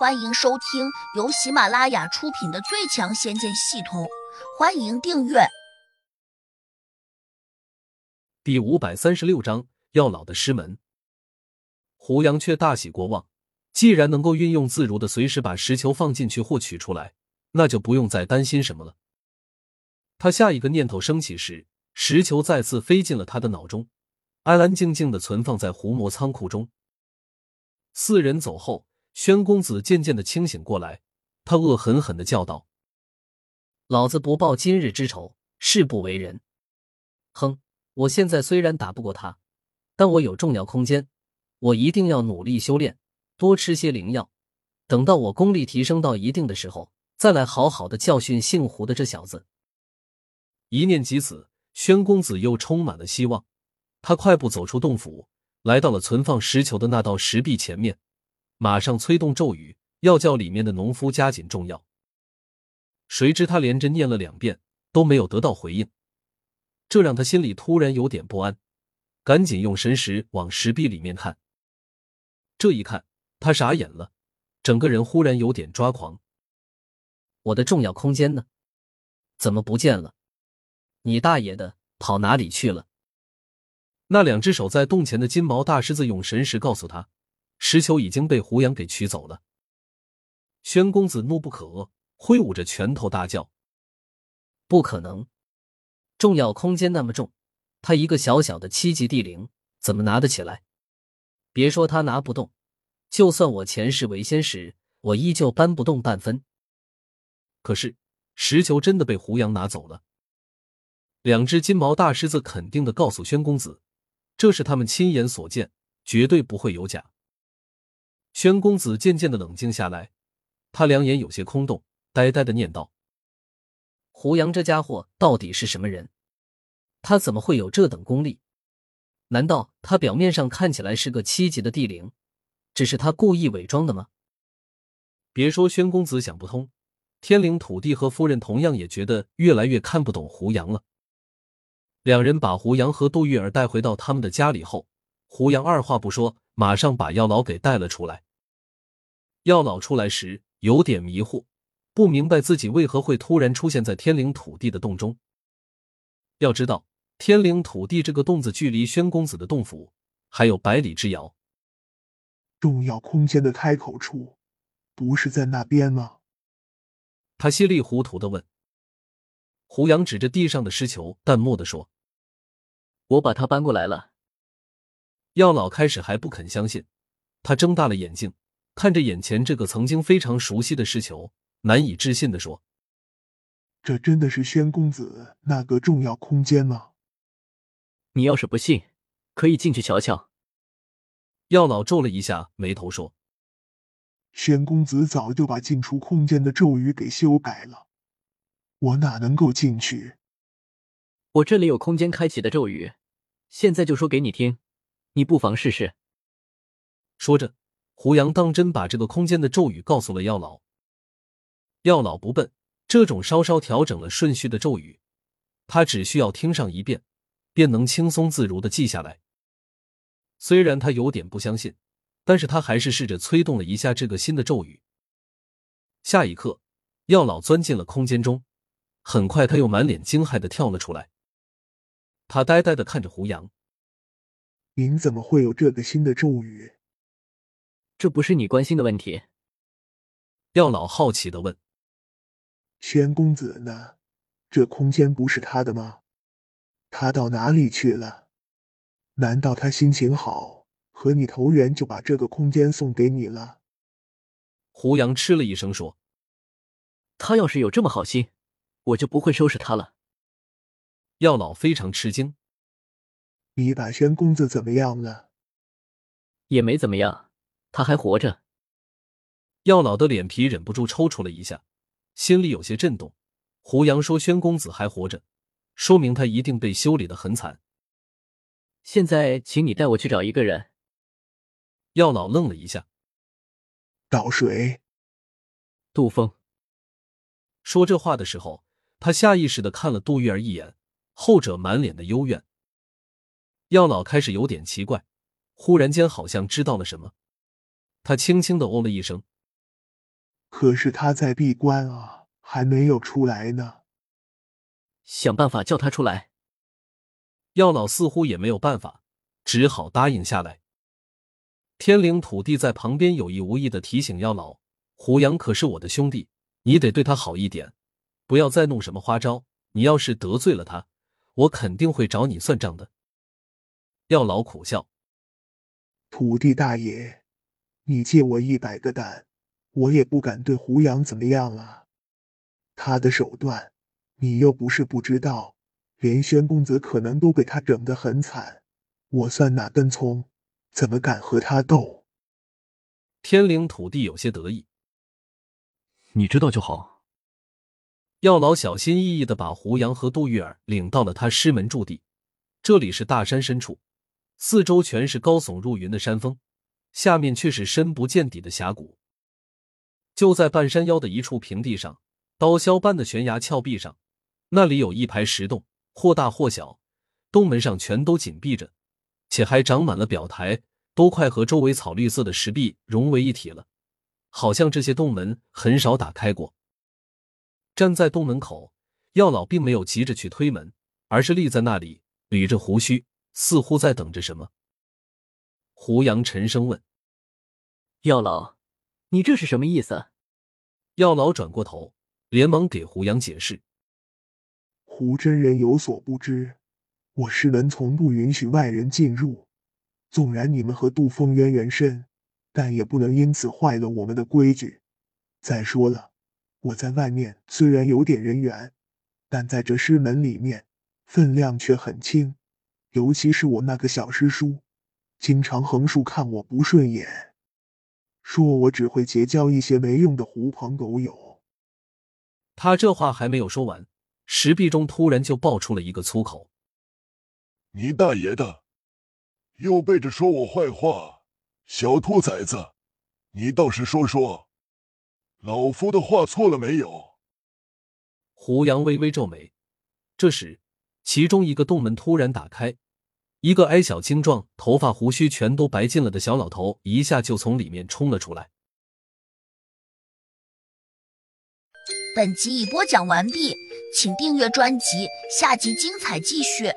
欢迎收听由喜马拉雅出品的《最强仙剑系统》，欢迎订阅。第五百三十六章药老的师门。胡杨却大喜过望，既然能够运用自如的随时把石球放进去或取出来，那就不用再担心什么了。他下一个念头升起时，石球再次飞进了他的脑中，安安静静的存放在胡魔仓库中。四人走后。宣公子渐渐的清醒过来，他恶狠狠的叫道：“老子不报今日之仇，誓不为人。哼！我现在虽然打不过他，但我有重要空间，我一定要努力修炼，多吃些灵药。等到我功力提升到一定的时候，再来好好的教训姓胡的这小子。”一念及此，宣公子又充满了希望。他快步走出洞府，来到了存放石球的那道石壁前面。马上催动咒语，要叫里面的农夫加紧种药。谁知他连着念了两遍都没有得到回应，这让他心里突然有点不安，赶紧用神识往石壁里面看。这一看，他傻眼了，整个人忽然有点抓狂。我的重要空间呢？怎么不见了？你大爷的，跑哪里去了？那两只手在洞前的金毛大狮子用神识告诉他。石球已经被胡杨给取走了。宣公子怒不可遏，挥舞着拳头大叫：“不可能！重要空间那么重，他一个小小的七级地灵怎么拿得起来？别说他拿不动，就算我前世为仙时，我依旧搬不动半分。”可是石球真的被胡杨拿走了。两只金毛大狮子肯定的告诉宣公子：“这是他们亲眼所见，绝对不会有假。”宣公子渐渐的冷静下来，他两眼有些空洞，呆呆的念道：“胡杨这家伙到底是什么人？他怎么会有这等功力？难道他表面上看起来是个七级的地灵，只是他故意伪装的吗？”别说宣公子想不通，天灵土地和夫人同样也觉得越来越看不懂胡杨了。两人把胡杨和杜玉儿带回到他们的家里后，胡杨二话不说。马上把药老给带了出来。药老出来时有点迷糊，不明白自己为何会突然出现在天灵土地的洞中。要知道，天灵土地这个洞子距离宣公子的洞府还有百里之遥。重要空间的开口处，不是在那边吗？他稀里糊涂的问。胡杨指着地上的石球，淡漠的说：“我把它搬过来了。”药老开始还不肯相信，他睁大了眼睛看着眼前这个曾经非常熟悉的石球，难以置信的说：“这真的是宣公子那个重要空间吗？”你要是不信，可以进去瞧瞧。药老皱了一下眉头说：“宣公子早就把进出空间的咒语给修改了，我哪能够进去？我这里有空间开启的咒语，现在就说给你听。”你不妨试试。说着，胡杨当真把这个空间的咒语告诉了药老。药老不笨，这种稍稍调整了顺序的咒语，他只需要听上一遍，便能轻松自如的记下来。虽然他有点不相信，但是他还是试着催动了一下这个新的咒语。下一刻，药老钻进了空间中，很快他又满脸惊骇的跳了出来。他呆呆的看着胡杨。您怎么会有这个新的咒语？这不是你关心的问题。药老好奇的问：“宣公子呢？这空间不是他的吗？他到哪里去了？难道他心情好，和你投缘就把这个空间送给你了？”胡杨嗤了一声说：“他要是有这么好心，我就不会收拾他了。”药老非常吃惊。你把轩公子怎么样了？也没怎么样，他还活着。药老的脸皮忍不住抽搐了一下，心里有些震动。胡杨说宣公子还活着，说明他一定被修理的很惨。现在，请你带我去找一个人。药老愣了一下，找谁？杜峰。说这话的时候，他下意识的看了杜玉儿一眼，后者满脸的幽怨。药老开始有点奇怪，忽然间好像知道了什么，他轻轻的哦了一声。可是他在闭关啊，还没有出来呢。想办法叫他出来。药老似乎也没有办法，只好答应下来。天灵土地在旁边有意无意的提醒药老：“胡杨可是我的兄弟，你得对他好一点，不要再弄什么花招。你要是得罪了他，我肯定会找你算账的。”药老苦笑：“土地大爷，你借我一百个胆，我也不敢对胡杨怎么样啊。他的手段，你又不是不知道。”连宣公子可能都被他整得很惨，我算哪根葱？怎么敢和他斗？天灵土地有些得意，你知道就好。药老小心翼翼的把胡杨和杜玉儿领到了他师门驻地，这里是大山深处，四周全是高耸入云的山峰，下面却是深不见底的峡谷。就在半山腰的一处平地上，刀削般的悬崖峭壁上，那里有一排石洞。或大或小，洞门上全都紧闭着，且还长满了表台，都快和周围草绿色的石壁融为一体了，好像这些洞门很少打开过。站在洞门口，药老并没有急着去推门，而是立在那里，捋着胡须，似乎在等着什么。胡杨沉声问：“药老，你这是什么意思？”药老转过头，连忙给胡杨解释。胡真人有所不知，我师门从不允许外人进入。纵然你们和杜峰渊源深，但也不能因此坏了我们的规矩。再说了，我在外面虽然有点人缘，但在这师门里面分量却很轻。尤其是我那个小师叔，经常横竖看我不顺眼，说我只会结交一些没用的狐朋狗友。他这话还没有说完。石壁中突然就爆出了一个粗口：“你大爷的！又背着说我坏话，小兔崽子！你倒是说说，老夫的话错了没有？”胡杨微微皱眉。这时，其中一个洞门突然打开，一个矮小精壮、头发胡须全都白尽了的小老头一下就从里面冲了出来。本集已播讲完毕。请订阅专辑，下集精彩继续。